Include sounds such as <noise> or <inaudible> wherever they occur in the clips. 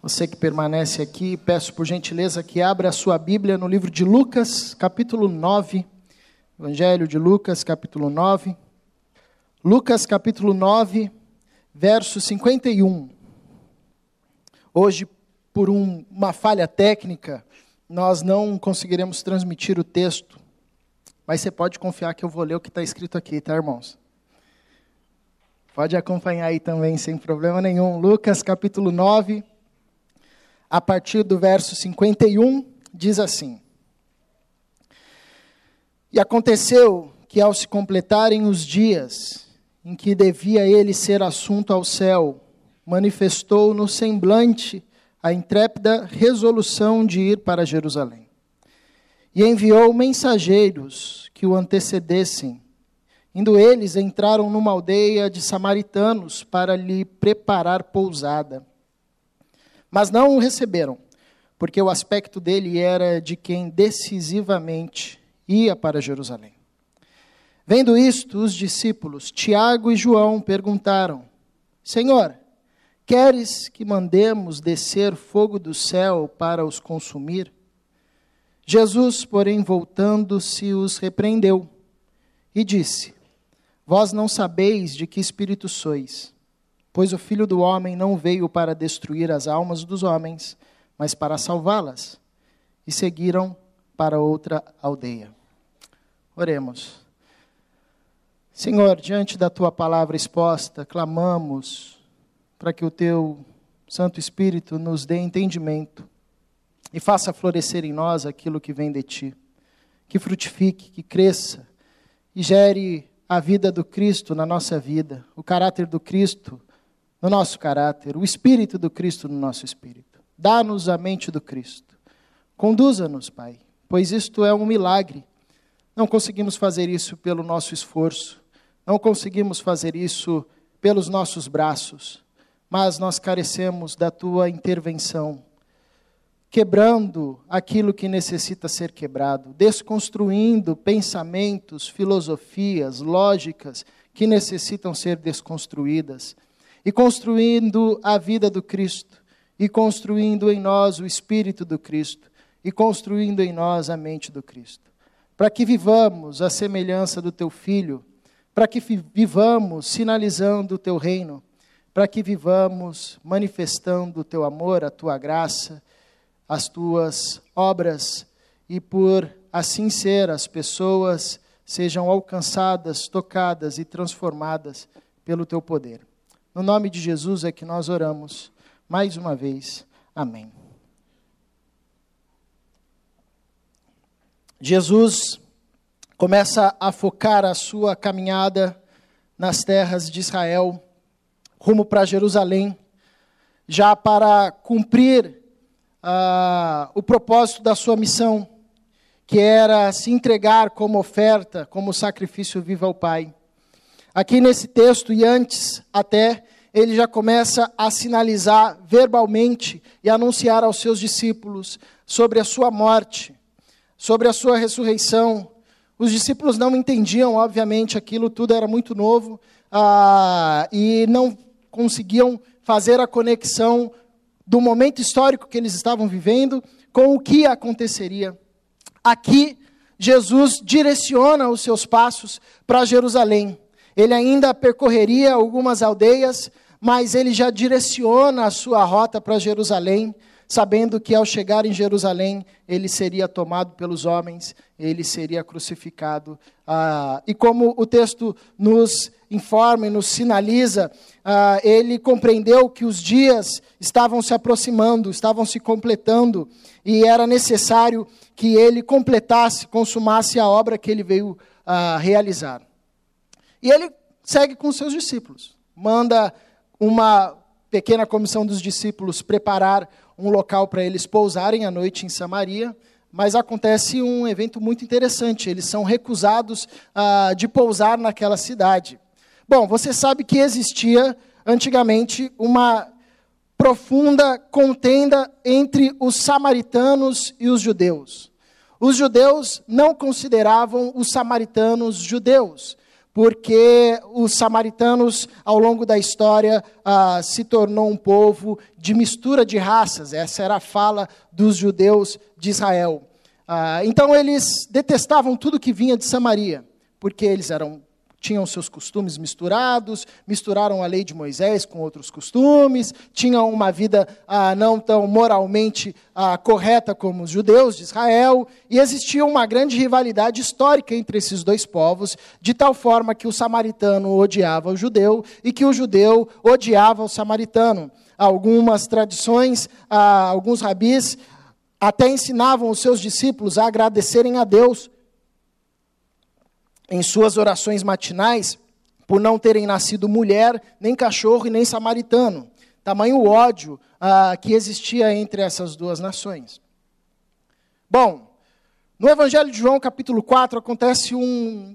Você que permanece aqui, peço por gentileza que abra a sua Bíblia no livro de Lucas, capítulo 9. Evangelho de Lucas, capítulo 9. Lucas, capítulo 9, verso 51. Hoje, por um, uma falha técnica, nós não conseguiremos transmitir o texto, mas você pode confiar que eu vou ler o que está escrito aqui, tá, irmãos? Pode acompanhar aí também, sem problema nenhum. Lucas, capítulo 9 a partir do verso 51, diz assim: E aconteceu que, ao se completarem os dias em que devia ele ser assunto ao céu, manifestou no semblante a intrépida resolução de ir para Jerusalém. E enviou mensageiros que o antecedessem. Indo eles, entraram numa aldeia de samaritanos para lhe preparar pousada. Mas não o receberam, porque o aspecto dele era de quem decisivamente ia para Jerusalém. Vendo isto, os discípulos, Tiago e João, perguntaram: Senhor, queres que mandemos descer fogo do céu para os consumir? Jesus, porém, voltando-se, os repreendeu e disse: Vós não sabeis de que espírito sois Pois o filho do homem não veio para destruir as almas dos homens, mas para salvá-las. E seguiram para outra aldeia. Oremos. Senhor, diante da tua palavra exposta, clamamos para que o teu Santo Espírito nos dê entendimento e faça florescer em nós aquilo que vem de ti. Que frutifique, que cresça e gere a vida do Cristo na nossa vida, o caráter do Cristo no nosso caráter, o Espírito do Cristo no nosso espírito. Dá-nos a mente do Cristo. Conduza-nos, Pai, pois isto é um milagre. Não conseguimos fazer isso pelo nosso esforço, não conseguimos fazer isso pelos nossos braços, mas nós carecemos da tua intervenção, quebrando aquilo que necessita ser quebrado, desconstruindo pensamentos, filosofias, lógicas que necessitam ser desconstruídas e construindo a vida do Cristo, e construindo em nós o Espírito do Cristo, e construindo em nós a mente do Cristo. Para que vivamos a semelhança do Teu Filho, para que vivamos sinalizando o Teu reino, para que vivamos manifestando o Teu amor, a Tua graça, as Tuas obras, e por assim ser, as pessoas sejam alcançadas, tocadas e transformadas pelo Teu poder. No nome de Jesus é que nós oramos. Mais uma vez. Amém. Jesus começa a focar a sua caminhada nas terras de Israel, rumo para Jerusalém, já para cumprir uh, o propósito da sua missão, que era se entregar como oferta, como sacrifício vivo ao Pai. Aqui nesse texto, e antes até, ele já começa a sinalizar verbalmente e anunciar aos seus discípulos sobre a sua morte, sobre a sua ressurreição. Os discípulos não entendiam, obviamente, aquilo tudo era muito novo ah, e não conseguiam fazer a conexão do momento histórico que eles estavam vivendo com o que aconteceria. Aqui, Jesus direciona os seus passos para Jerusalém. Ele ainda percorreria algumas aldeias, mas ele já direciona a sua rota para Jerusalém, sabendo que ao chegar em Jerusalém, ele seria tomado pelos homens, ele seria crucificado. Ah, e como o texto nos informa e nos sinaliza, ah, ele compreendeu que os dias estavam se aproximando, estavam se completando, e era necessário que ele completasse, consumasse a obra que ele veio ah, realizar. E ele segue com seus discípulos. Manda uma pequena comissão dos discípulos preparar um local para eles pousarem à noite em Samaria. Mas acontece um evento muito interessante. Eles são recusados ah, de pousar naquela cidade. Bom, você sabe que existia antigamente uma profunda contenda entre os samaritanos e os judeus. Os judeus não consideravam os samaritanos judeus porque os samaritanos, ao longo da história, ah, se tornou um povo de mistura de raças. Essa era a fala dos judeus de Israel. Ah, então eles detestavam tudo que vinha de Samaria, porque eles eram tinham seus costumes misturados, misturaram a lei de Moisés com outros costumes, tinham uma vida ah, não tão moralmente ah, correta como os judeus de Israel, e existia uma grande rivalidade histórica entre esses dois povos, de tal forma que o samaritano odiava o judeu e que o judeu odiava o samaritano. Algumas tradições, ah, alguns rabis até ensinavam os seus discípulos a agradecerem a Deus em suas orações matinais por não terem nascido mulher, nem cachorro e nem samaritano. Tamanho ódio ah, que existia entre essas duas nações. Bom, no Evangelho de João, capítulo 4, acontece um,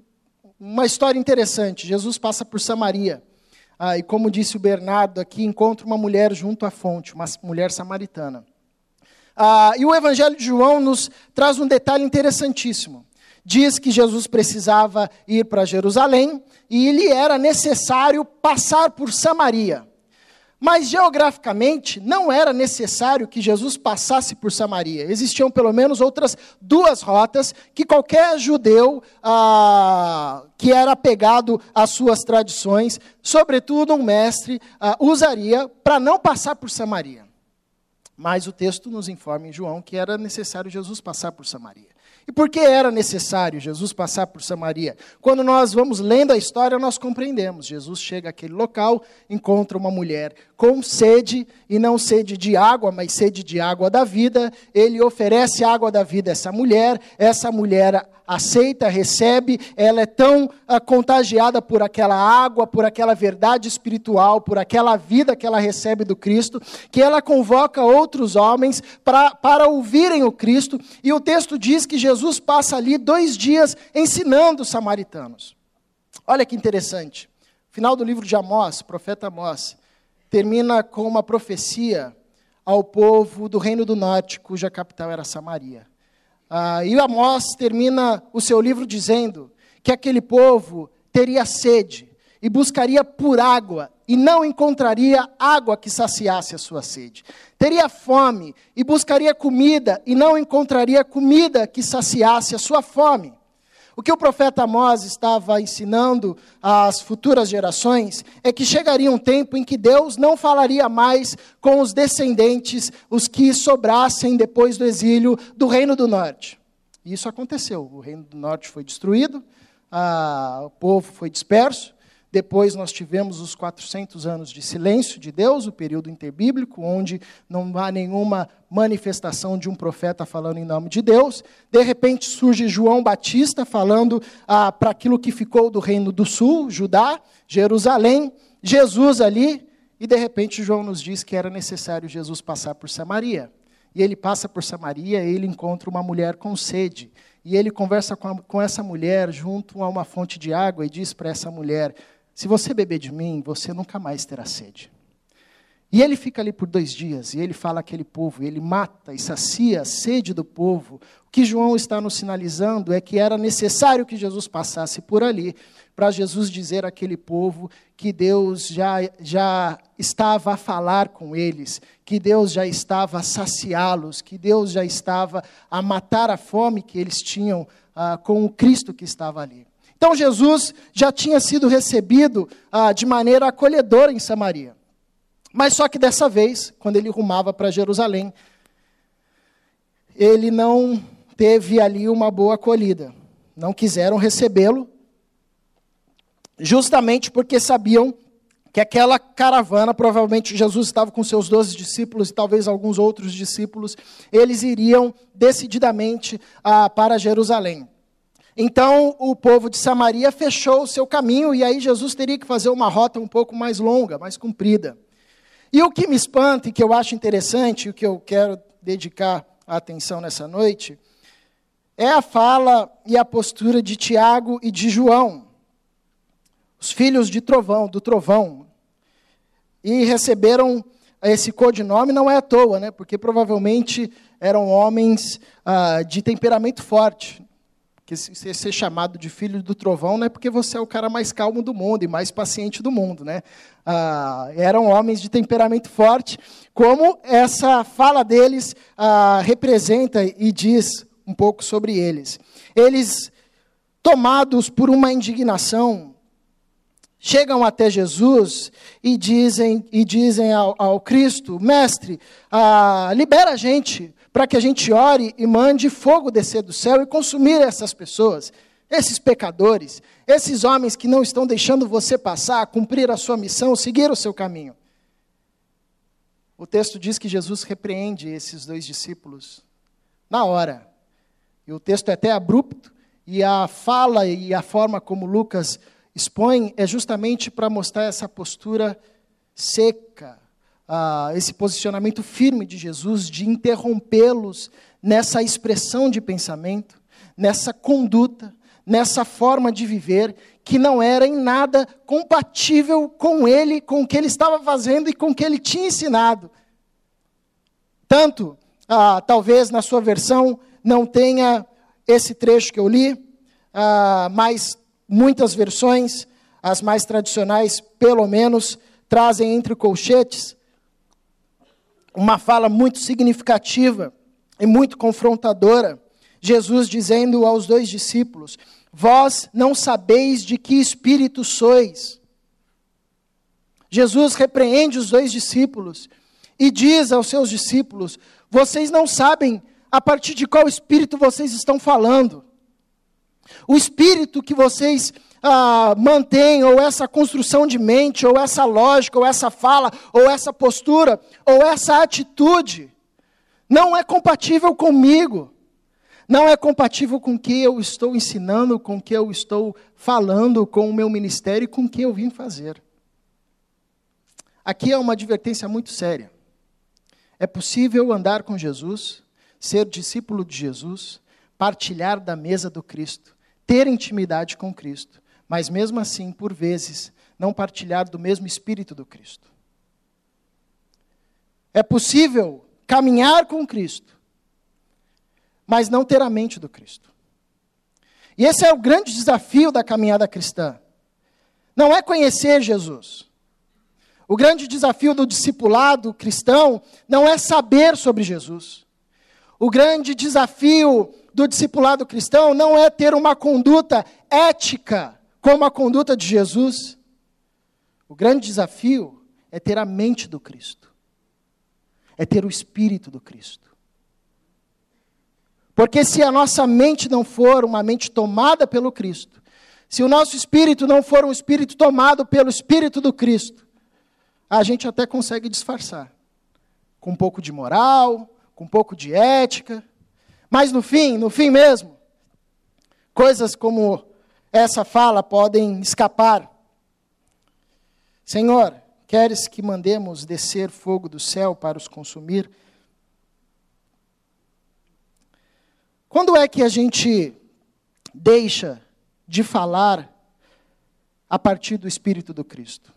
uma história interessante. Jesus passa por Samaria. Ah, e como disse o Bernardo aqui, encontra uma mulher junto à fonte, uma mulher samaritana. Ah, e o Evangelho de João nos traz um detalhe interessantíssimo diz que Jesus precisava ir para Jerusalém e lhe era necessário passar por Samaria. Mas geograficamente não era necessário que Jesus passasse por Samaria. Existiam pelo menos outras duas rotas que qualquer judeu ah, que era apegado às suas tradições, sobretudo um mestre, ah, usaria para não passar por Samaria. Mas o texto nos informa em João que era necessário Jesus passar por Samaria. E por que era necessário Jesus passar por Samaria? Quando nós vamos lendo a história, nós compreendemos. Jesus chega àquele local, encontra uma mulher com sede, e não sede de água, mas sede de água da vida. Ele oferece água da vida a essa mulher, essa mulher aceita, recebe, ela é tão uh, contagiada por aquela água, por aquela verdade espiritual, por aquela vida que ela recebe do Cristo, que ela convoca outros homens pra, para ouvirem o Cristo, e o texto diz que Jesus passa ali dois dias ensinando os samaritanos. Olha que interessante. Final do livro de Amós, profeta Amós, termina com uma profecia ao povo do Reino do Norte, cuja capital era Samaria. Ah, e Amós termina o seu livro dizendo que aquele povo teria sede e buscaria por água e não encontraria água que saciasse a sua sede. Teria fome e buscaria comida e não encontraria comida que saciasse a sua fome. O que o profeta Amós estava ensinando às futuras gerações é que chegaria um tempo em que Deus não falaria mais com os descendentes, os que sobrassem depois do exílio do Reino do Norte. E isso aconteceu. O Reino do Norte foi destruído, a, o povo foi disperso, depois nós tivemos os 400 anos de silêncio de Deus, o período interbíblico, onde não há nenhuma manifestação de um profeta falando em nome de Deus. De repente surge João Batista falando ah, para aquilo que ficou do reino do sul, Judá, Jerusalém, Jesus ali, e de repente João nos diz que era necessário Jesus passar por Samaria. E ele passa por Samaria e ele encontra uma mulher com sede. E ele conversa com, a, com essa mulher junto a uma fonte de água e diz para essa mulher: se você beber de mim, você nunca mais terá sede. E ele fica ali por dois dias, e ele fala àquele povo, ele mata e sacia a sede do povo. O que João está nos sinalizando é que era necessário que Jesus passasse por ali, para Jesus dizer àquele povo que Deus já, já estava a falar com eles, que Deus já estava a saciá-los, que Deus já estava a matar a fome que eles tinham ah, com o Cristo que estava ali. Então Jesus já tinha sido recebido ah, de maneira acolhedora em Samaria. Mas só que dessa vez, quando ele rumava para Jerusalém, ele não teve ali uma boa acolhida. Não quiseram recebê-lo, justamente porque sabiam que aquela caravana, provavelmente Jesus estava com seus doze discípulos e talvez alguns outros discípulos, eles iriam decididamente ah, para Jerusalém. Então o povo de Samaria fechou o seu caminho e aí Jesus teria que fazer uma rota um pouco mais longa, mais comprida. E o que me espanta e que eu acho interessante, o que eu quero dedicar a atenção nessa noite, é a fala e a postura de Tiago e de João, os filhos de Trovão, do Trovão. E receberam esse codinome não é à toa, né? porque provavelmente eram homens ah, de temperamento forte que você ser chamado de filho do trovão não é porque você é o cara mais calmo do mundo e mais paciente do mundo, né? Ah, eram homens de temperamento forte, como essa fala deles ah, representa e diz um pouco sobre eles. Eles, tomados por uma indignação, chegam até Jesus e dizem, e dizem ao, ao Cristo, mestre, ah, libera a gente, para que a gente ore e mande fogo descer do céu e consumir essas pessoas, esses pecadores, esses homens que não estão deixando você passar, cumprir a sua missão, seguir o seu caminho. O texto diz que Jesus repreende esses dois discípulos na hora. E o texto é até abrupto, e a fala e a forma como Lucas expõe é justamente para mostrar essa postura seca, ah, esse posicionamento firme de Jesus de interrompê-los nessa expressão de pensamento, nessa conduta, nessa forma de viver que não era em nada compatível com ele, com o que ele estava fazendo e com o que ele tinha ensinado. Tanto, ah, talvez na sua versão não tenha esse trecho que eu li, ah, mas muitas versões, as mais tradicionais, pelo menos, trazem entre colchetes uma fala muito significativa e muito confrontadora. Jesus dizendo aos dois discípulos: Vós não sabeis de que espírito sois. Jesus repreende os dois discípulos e diz aos seus discípulos: Vocês não sabem a partir de qual espírito vocês estão falando. O espírito que vocês ah, mantém, ou essa construção de mente, ou essa lógica, ou essa fala, ou essa postura, ou essa atitude, não é compatível comigo. Não é compatível com o que eu estou ensinando, com o que eu estou falando, com o meu ministério e com o que eu vim fazer. Aqui é uma advertência muito séria. É possível andar com Jesus, ser discípulo de Jesus, partilhar da mesa do Cristo, ter intimidade com Cristo, mas mesmo assim, por vezes, não partilhar do mesmo espírito do Cristo. É possível caminhar com Cristo, mas não ter a mente do Cristo. E esse é o grande desafio da caminhada cristã. Não é conhecer Jesus. O grande desafio do discipulado cristão não é saber sobre Jesus. O grande desafio do discipulado cristão não é ter uma conduta ética como a conduta de Jesus. O grande desafio é ter a mente do Cristo, é ter o espírito do Cristo. Porque se a nossa mente não for uma mente tomada pelo Cristo, se o nosso espírito não for um espírito tomado pelo espírito do Cristo, a gente até consegue disfarçar com um pouco de moral, com um pouco de ética, mas no fim, no fim mesmo, coisas como essa fala podem escapar. Senhor, queres que mandemos descer fogo do céu para os consumir? Quando é que a gente deixa de falar a partir do Espírito do Cristo?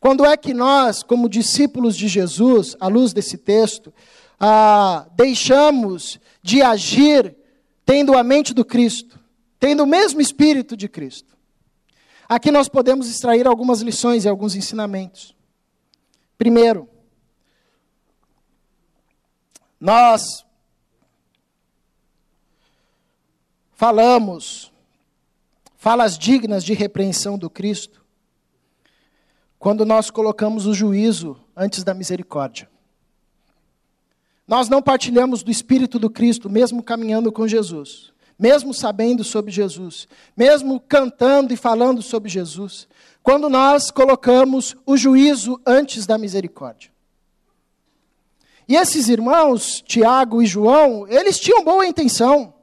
Quando é que nós, como discípulos de Jesus, à luz desse texto, ah, deixamos de agir tendo a mente do Cristo? Tendo o mesmo espírito de Cristo. Aqui nós podemos extrair algumas lições e alguns ensinamentos. Primeiro, nós falamos falas dignas de repreensão do Cristo quando nós colocamos o juízo antes da misericórdia. Nós não partilhamos do Espírito do Cristo, mesmo caminhando com Jesus mesmo sabendo sobre Jesus, mesmo cantando e falando sobre Jesus, quando nós colocamos o juízo antes da misericórdia. E esses irmãos, Tiago e João, eles tinham boa intenção.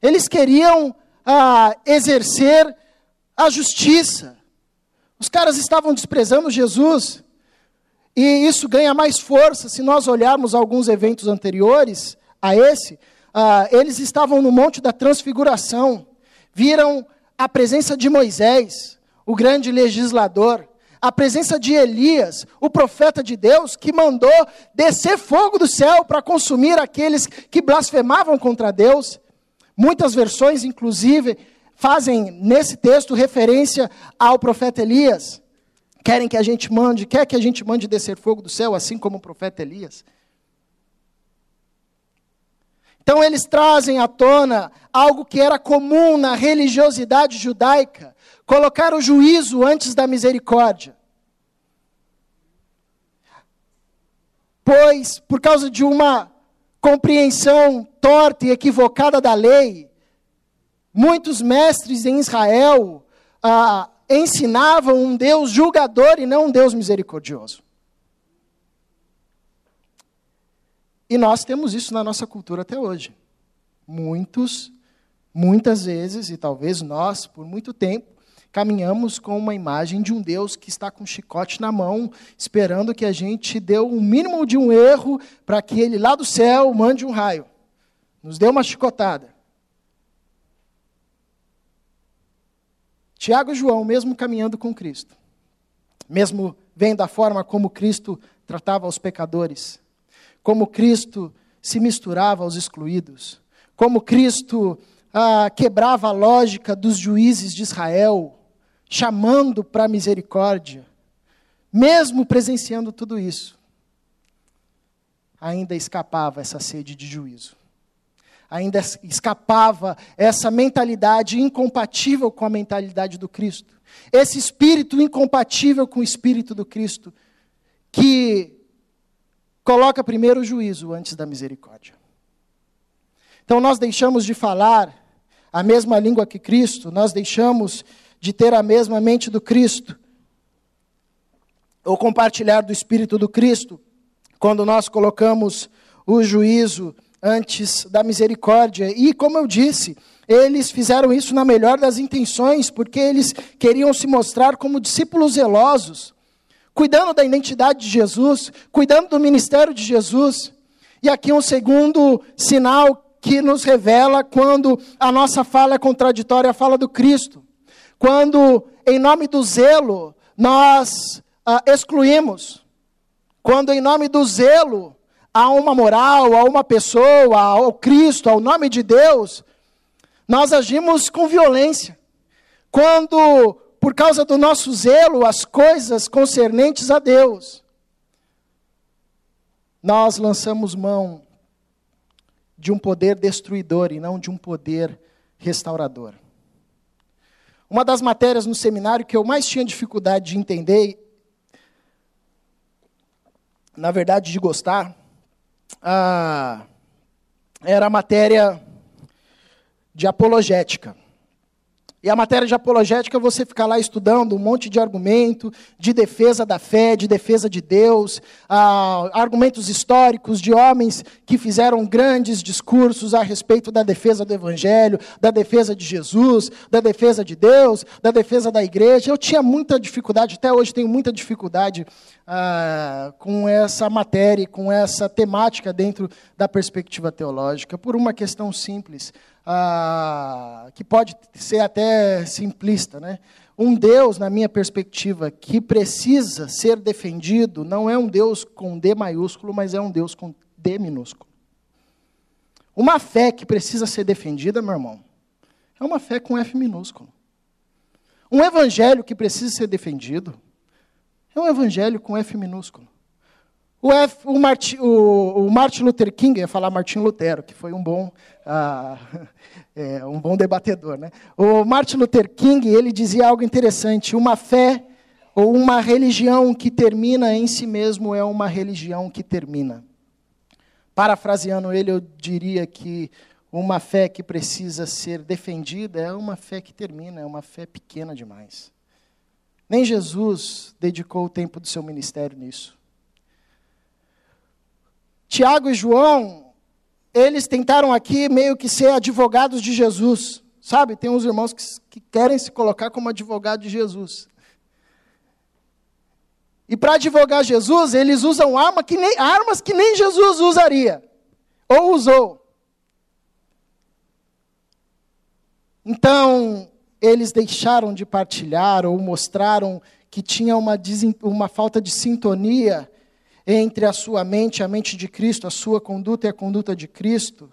Eles queriam ah, exercer a justiça. Os caras estavam desprezando Jesus. E isso ganha mais força se nós olharmos alguns eventos anteriores a esse, ah, eles estavam no Monte da Transfiguração, viram a presença de Moisés, o grande legislador, a presença de Elias, o profeta de Deus, que mandou descer fogo do céu para consumir aqueles que blasfemavam contra Deus. Muitas versões, inclusive, fazem nesse texto referência ao profeta Elias. Querem que a gente mande, quer que a gente mande descer fogo do céu, assim como o profeta Elias. Então eles trazem à tona algo que era comum na religiosidade judaica, colocar o juízo antes da misericórdia. Pois, por causa de uma compreensão torta e equivocada da lei, muitos mestres em Israel ah, ensinavam um Deus julgador e não um Deus misericordioso. E nós temos isso na nossa cultura até hoje. Muitos, muitas vezes, e talvez nós, por muito tempo, caminhamos com uma imagem de um Deus que está com um chicote na mão, esperando que a gente dê o mínimo de um erro para que ele lá do céu mande um raio. Nos dê uma chicotada. Tiago e João, mesmo caminhando com Cristo, mesmo vendo a forma como Cristo tratava os pecadores, como Cristo se misturava aos excluídos, como Cristo ah, quebrava a lógica dos juízes de Israel, chamando para a misericórdia, mesmo presenciando tudo isso, ainda escapava essa sede de juízo. Ainda escapava essa mentalidade incompatível com a mentalidade do Cristo. Esse espírito incompatível com o espírito do Cristo, que coloca primeiro o juízo antes da misericórdia. Então nós deixamos de falar a mesma língua que Cristo, nós deixamos de ter a mesma mente do Cristo, ou compartilhar do Espírito do Cristo, quando nós colocamos o juízo antes da misericórdia. E, como eu disse, eles fizeram isso na melhor das intenções, porque eles queriam se mostrar como discípulos zelosos cuidando da identidade de Jesus, cuidando do ministério de Jesus. E aqui um segundo sinal que nos revela quando a nossa fala é contraditória à fala do Cristo. Quando, em nome do zelo, nós ah, excluímos. Quando, em nome do zelo, há uma moral, a uma pessoa, ao Cristo, ao nome de Deus, nós agimos com violência. Quando por causa do nosso zelo, as coisas concernentes a Deus, nós lançamos mão de um poder destruidor e não de um poder restaurador. Uma das matérias no seminário que eu mais tinha dificuldade de entender, na verdade de gostar, ah, era a matéria de apologética. E a matéria de apologética você ficar lá estudando um monte de argumento de defesa da fé, de defesa de Deus, ah, argumentos históricos de homens que fizeram grandes discursos a respeito da defesa do Evangelho, da defesa de Jesus, da defesa de Deus, da defesa da igreja. Eu tinha muita dificuldade, até hoje tenho muita dificuldade ah, com essa matéria, com essa temática dentro da perspectiva teológica, por uma questão simples que pode ser até simplista, né? Um Deus, na minha perspectiva, que precisa ser defendido, não é um Deus com D maiúsculo, mas é um Deus com D minúsculo. Uma fé que precisa ser defendida, meu irmão, é uma fé com F minúsculo. Um evangelho que precisa ser defendido é um evangelho com F minúsculo. O, F, o, Martin, o, o, Martin Luther King, ia falar Martin Lutero, que foi um bom, ah, <laughs> é, um bom debatedor. Né? O Martin Luther King ele dizia algo interessante: uma fé ou uma religião que termina em si mesmo é uma religião que termina. Parafraseando ele, eu diria que uma fé que precisa ser defendida é uma fé que termina, é uma fé pequena demais. Nem Jesus dedicou o tempo do seu ministério nisso. Tiago e João, eles tentaram aqui meio que ser advogados de Jesus. Sabe, tem uns irmãos que, que querem se colocar como advogado de Jesus. E para advogar Jesus, eles usam arma que nem, armas que nem Jesus usaria, ou usou. Então, eles deixaram de partilhar ou mostraram que tinha uma, uma falta de sintonia entre a sua mente e a mente de Cristo, a sua conduta e a conduta de Cristo,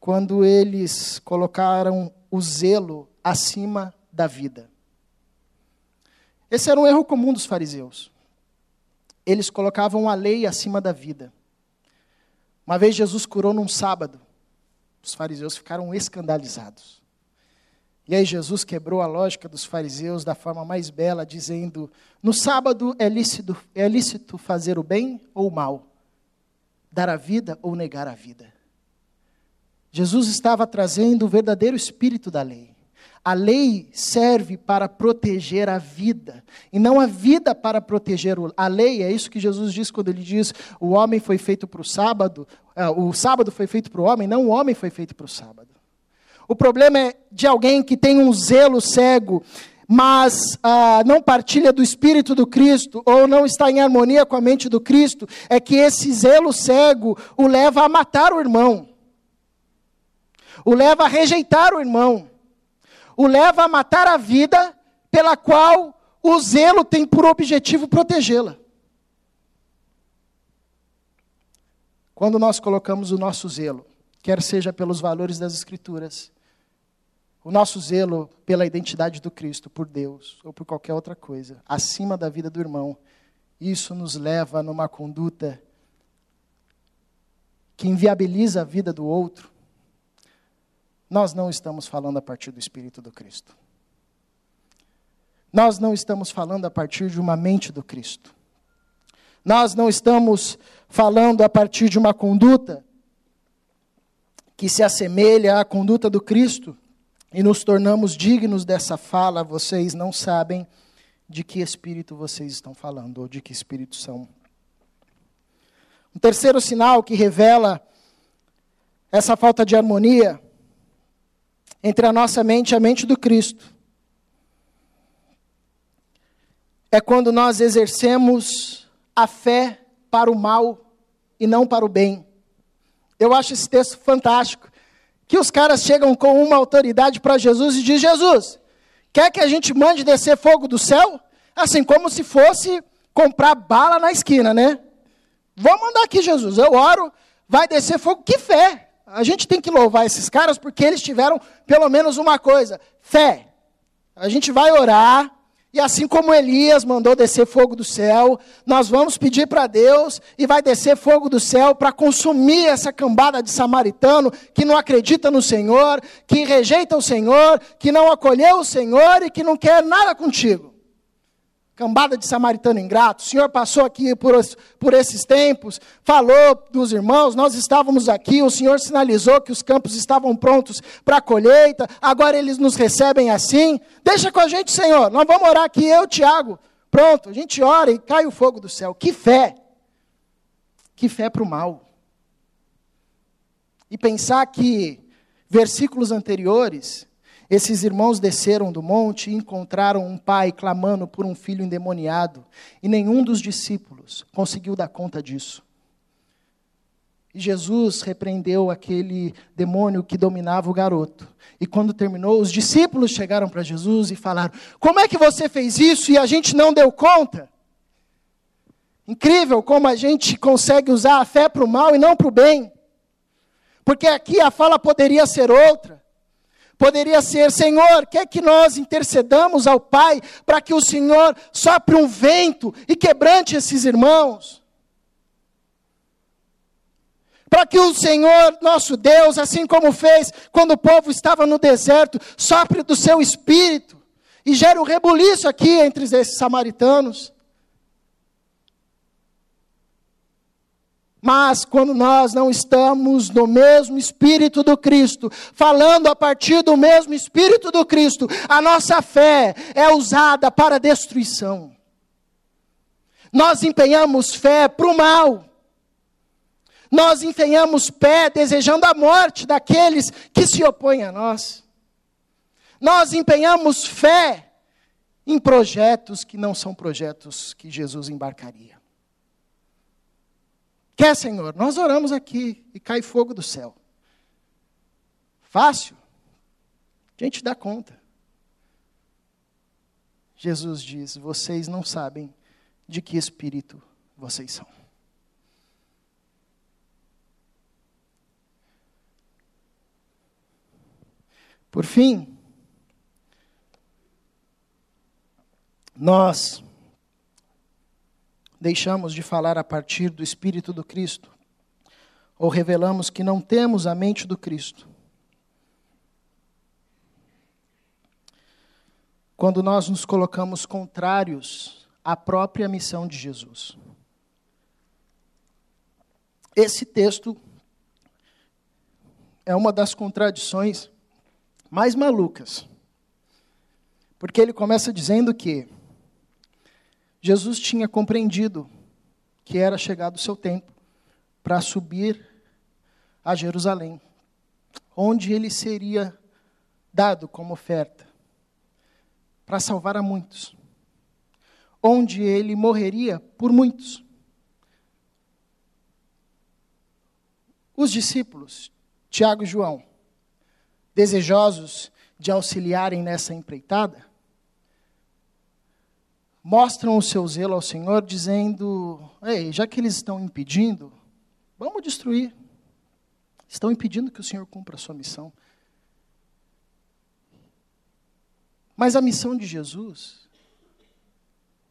quando eles colocaram o zelo acima da vida. Esse era um erro comum dos fariseus. Eles colocavam a lei acima da vida. Uma vez Jesus curou num sábado. Os fariseus ficaram escandalizados. E aí Jesus quebrou a lógica dos fariseus da forma mais bela, dizendo: No sábado é lícito, é lícito fazer o bem ou o mal, dar a vida ou negar a vida. Jesus estava trazendo o verdadeiro espírito da lei. A lei serve para proteger a vida, e não a vida para proteger a lei. É isso que Jesus diz quando ele diz: o homem foi feito para o sábado, é, o sábado foi feito para o homem, não o homem foi feito para o sábado. O problema é de alguém que tem um zelo cego, mas ah, não partilha do Espírito do Cristo, ou não está em harmonia com a mente do Cristo, é que esse zelo cego o leva a matar o irmão, o leva a rejeitar o irmão, o leva a matar a vida pela qual o zelo tem por objetivo protegê-la. Quando nós colocamos o nosso zelo, quer seja pelos valores das Escrituras, o nosso zelo pela identidade do Cristo, por Deus ou por qualquer outra coisa, acima da vida do irmão, isso nos leva numa conduta que inviabiliza a vida do outro. Nós não estamos falando a partir do Espírito do Cristo. Nós não estamos falando a partir de uma mente do Cristo. Nós não estamos falando a partir de uma conduta que se assemelha à conduta do Cristo e nos tornamos dignos dessa fala, vocês não sabem de que espírito vocês estão falando ou de que espírito são. Um terceiro sinal que revela essa falta de harmonia entre a nossa mente e a mente do Cristo é quando nós exercemos a fé para o mal e não para o bem. Eu acho esse texto fantástico que os caras chegam com uma autoridade para Jesus e diz: Jesus, quer que a gente mande descer fogo do céu? Assim, como se fosse comprar bala na esquina, né? Vou mandar aqui, Jesus, eu oro, vai descer fogo. Que fé! A gente tem que louvar esses caras porque eles tiveram pelo menos uma coisa: fé. A gente vai orar, e assim como Elias mandou descer fogo do céu, nós vamos pedir para Deus e vai descer fogo do céu para consumir essa cambada de samaritano que não acredita no Senhor, que rejeita o Senhor, que não acolheu o Senhor e que não quer nada contigo. Cambada de samaritano ingrato, o Senhor passou aqui por, por esses tempos, falou dos irmãos, nós estávamos aqui, o Senhor sinalizou que os campos estavam prontos para a colheita, agora eles nos recebem assim. Deixa com a gente, Senhor, nós vamos orar aqui, eu, Tiago. Pronto, a gente ora e cai o fogo do céu. Que fé! Que fé para o mal. E pensar que versículos anteriores esses irmãos desceram do monte e encontraram um pai clamando por um filho endemoniado, e nenhum dos discípulos conseguiu dar conta disso. E Jesus repreendeu aquele demônio que dominava o garoto. E quando terminou, os discípulos chegaram para Jesus e falaram: Como é que você fez isso e a gente não deu conta? Incrível como a gente consegue usar a fé para o mal e não para o bem. Porque aqui a fala poderia ser outra. Poderia ser, Senhor, quer que nós intercedamos ao Pai para que o Senhor sopre um vento e quebrante esses irmãos? Para que o Senhor, nosso Deus, assim como fez quando o povo estava no deserto, sopre do seu espírito e gere um rebuliço aqui entre esses samaritanos. Mas quando nós não estamos no mesmo Espírito do Cristo, falando a partir do mesmo Espírito do Cristo, a nossa fé é usada para destruição. Nós empenhamos fé para o mal. Nós empenhamos pé desejando a morte daqueles que se opõem a nós. Nós empenhamos fé em projetos que não são projetos que Jesus embarcaria. Quer, Senhor? Nós oramos aqui e cai fogo do céu. Fácil? A gente dá conta. Jesus diz: vocês não sabem de que espírito vocês são. Por fim, nós deixamos de falar a partir do Espírito do Cristo, ou revelamos que não temos a mente do Cristo. Quando nós nos colocamos contrários à própria missão de Jesus. Esse texto é uma das contradições mais malucas. Porque ele começa dizendo que Jesus tinha compreendido que era chegado o seu tempo para subir a Jerusalém, onde ele seria dado como oferta para salvar a muitos, onde ele morreria por muitos. Os discípulos, Tiago e João, desejosos de auxiliarem nessa empreitada, mostram o seu zelo ao Senhor, dizendo: Ei, já que eles estão impedindo, vamos destruir. Estão impedindo que o Senhor cumpra a sua missão. Mas a missão de Jesus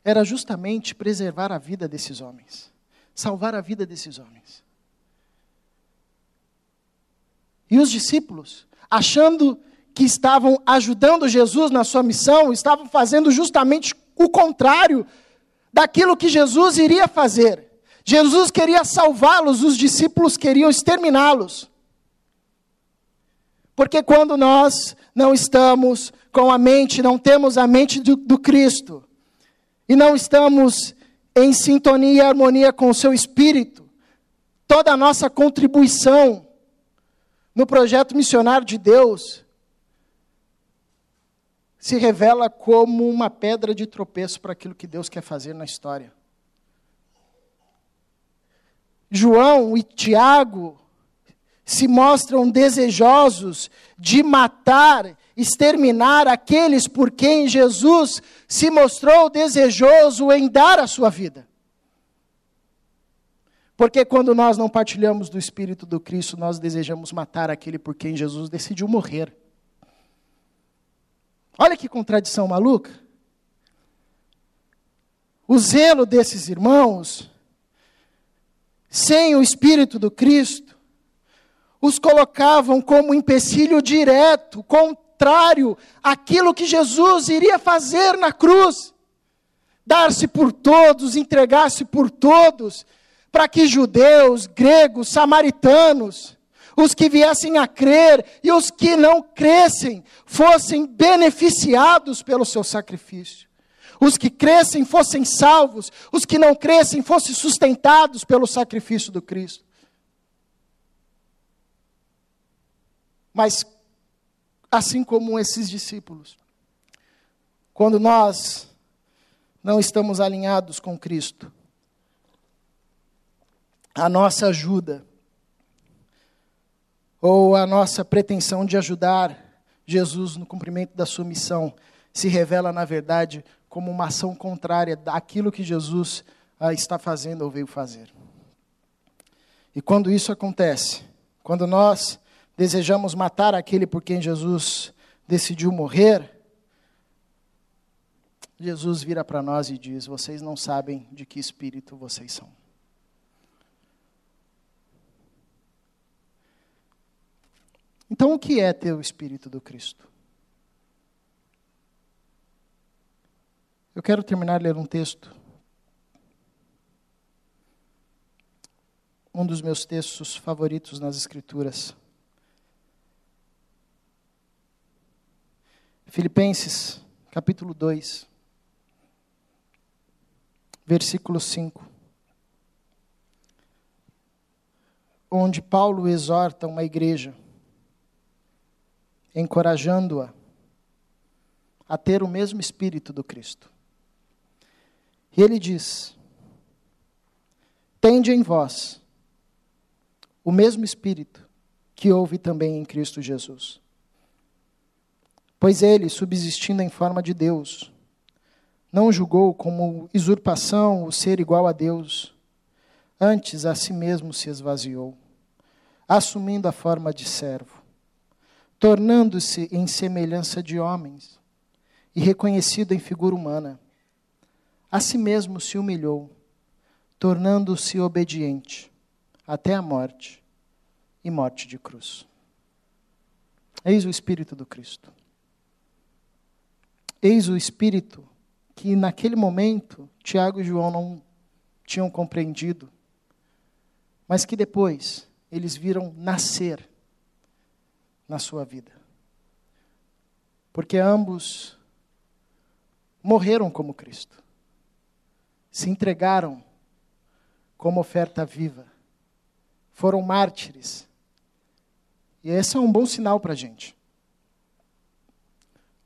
era justamente preservar a vida desses homens, salvar a vida desses homens. E os discípulos, achando que estavam ajudando Jesus na sua missão, estavam fazendo justamente o contrário daquilo que Jesus iria fazer. Jesus queria salvá-los, os discípulos queriam exterminá-los. Porque quando nós não estamos com a mente, não temos a mente do, do Cristo, e não estamos em sintonia e harmonia com o seu espírito, toda a nossa contribuição no projeto missionário de Deus, se revela como uma pedra de tropeço para aquilo que Deus quer fazer na história. João e Tiago se mostram desejosos de matar, exterminar aqueles por quem Jesus se mostrou desejoso em dar a sua vida. Porque quando nós não partilhamos do Espírito do Cristo, nós desejamos matar aquele por quem Jesus decidiu morrer. Olha que contradição maluca. O zelo desses irmãos, sem o Espírito do Cristo, os colocavam como empecilho direto, contrário àquilo que Jesus iria fazer na cruz. Dar-se por todos, entregar-se por todos, para que judeus, gregos, samaritanos, os que viessem a crer e os que não crescem fossem beneficiados pelo seu sacrifício. Os que crescem fossem salvos, os que não crescem fossem sustentados pelo sacrifício do Cristo. Mas, assim como esses discípulos, quando nós não estamos alinhados com Cristo, a nossa ajuda, ou a nossa pretensão de ajudar Jesus no cumprimento da sua missão, se revela, na verdade, como uma ação contrária daquilo que Jesus ah, está fazendo ou veio fazer. E quando isso acontece, quando nós desejamos matar aquele por quem Jesus decidiu morrer, Jesus vira para nós e diz: Vocês não sabem de que espírito vocês são. Então, o que é ter o Espírito do Cristo? Eu quero terminar ler um texto. Um dos meus textos favoritos nas Escrituras. Filipenses, capítulo 2, versículo 5. Onde Paulo exorta uma igreja encorajando-a a ter o mesmo espírito do Cristo. E ele diz: Tende em vós o mesmo espírito que houve também em Cristo Jesus. Pois ele, subsistindo em forma de Deus, não julgou como usurpação o ser igual a Deus, antes a si mesmo se esvaziou, assumindo a forma de servo tornando-se em semelhança de homens e reconhecido em figura humana. A si mesmo se humilhou, tornando-se obediente até a morte e morte de cruz. Eis o Espírito do Cristo. Eis o Espírito que naquele momento Tiago e João não tinham compreendido, mas que depois eles viram nascer na sua vida. Porque ambos morreram como Cristo, se entregaram como oferta viva, foram mártires. E esse é um bom sinal para a gente.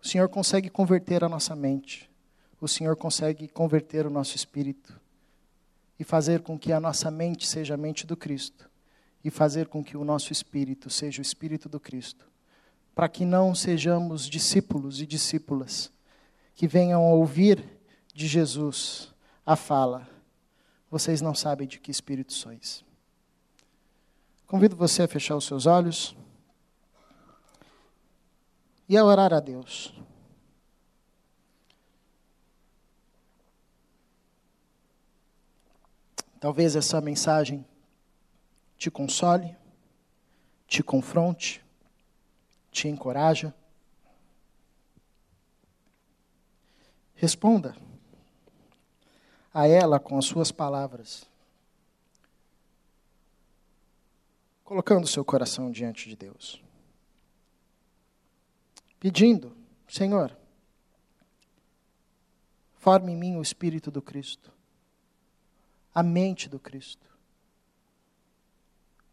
O Senhor consegue converter a nossa mente, o Senhor consegue converter o nosso espírito e fazer com que a nossa mente seja a mente do Cristo e fazer com que o nosso espírito seja o espírito do Cristo, para que não sejamos discípulos e discípulas que venham a ouvir de Jesus a fala: vocês não sabem de que espírito sois. Convido você a fechar os seus olhos e a orar a Deus. Talvez essa mensagem te console, te confronte, te encoraja. Responda a ela com as suas palavras, colocando seu coração diante de Deus, pedindo: Senhor, forme em mim o Espírito do Cristo a mente do Cristo.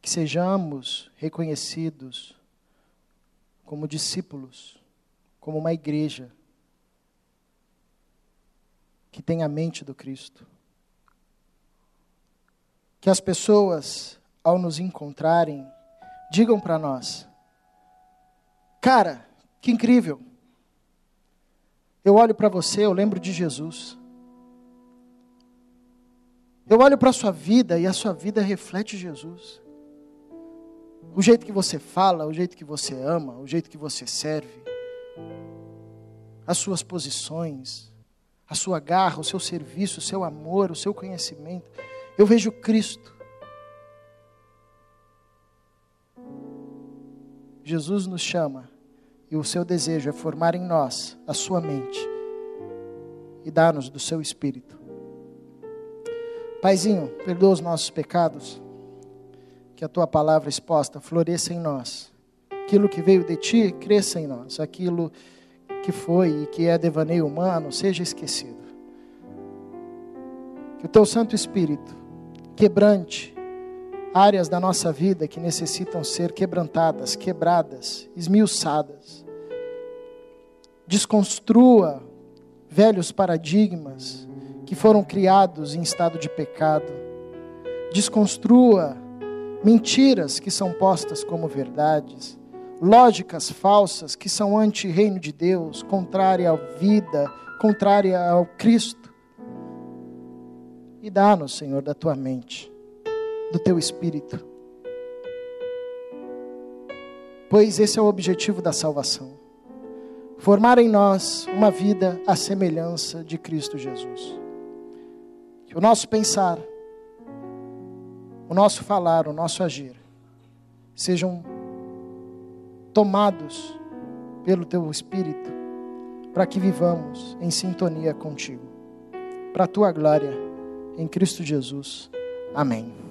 Que sejamos reconhecidos como discípulos, como uma igreja que tem a mente do Cristo. Que as pessoas, ao nos encontrarem, digam para nós: Cara, que incrível! Eu olho para você, eu lembro de Jesus. Eu olho para a sua vida e a sua vida reflete Jesus. O jeito que você fala, o jeito que você ama, o jeito que você serve, as suas posições, a sua garra, o seu serviço, o seu amor, o seu conhecimento. Eu vejo Cristo. Jesus nos chama e o seu desejo é formar em nós a sua mente e dar-nos do seu espírito Paizinho, perdoa os nossos pecados, que a tua palavra exposta floresça em nós. Aquilo que veio de ti, cresça em nós. Aquilo que foi e que é devaneio humano, seja esquecido. Que o teu Santo Espírito quebrante áreas da nossa vida que necessitam ser quebrantadas, quebradas, esmiuçadas. Desconstrua velhos paradigmas que foram criados em estado de pecado. Desconstrua mentiras que são postas como verdades, lógicas falsas que são anti-reino de Deus, contrária à vida, contrária ao Cristo. E dá-nos, Senhor, da tua mente, do teu espírito. Pois esse é o objetivo da salvação formar em nós uma vida à semelhança de Cristo Jesus. Que o nosso pensar, o nosso falar, o nosso agir sejam tomados pelo teu Espírito, para que vivamos em sintonia contigo. Para a tua glória, em Cristo Jesus. Amém.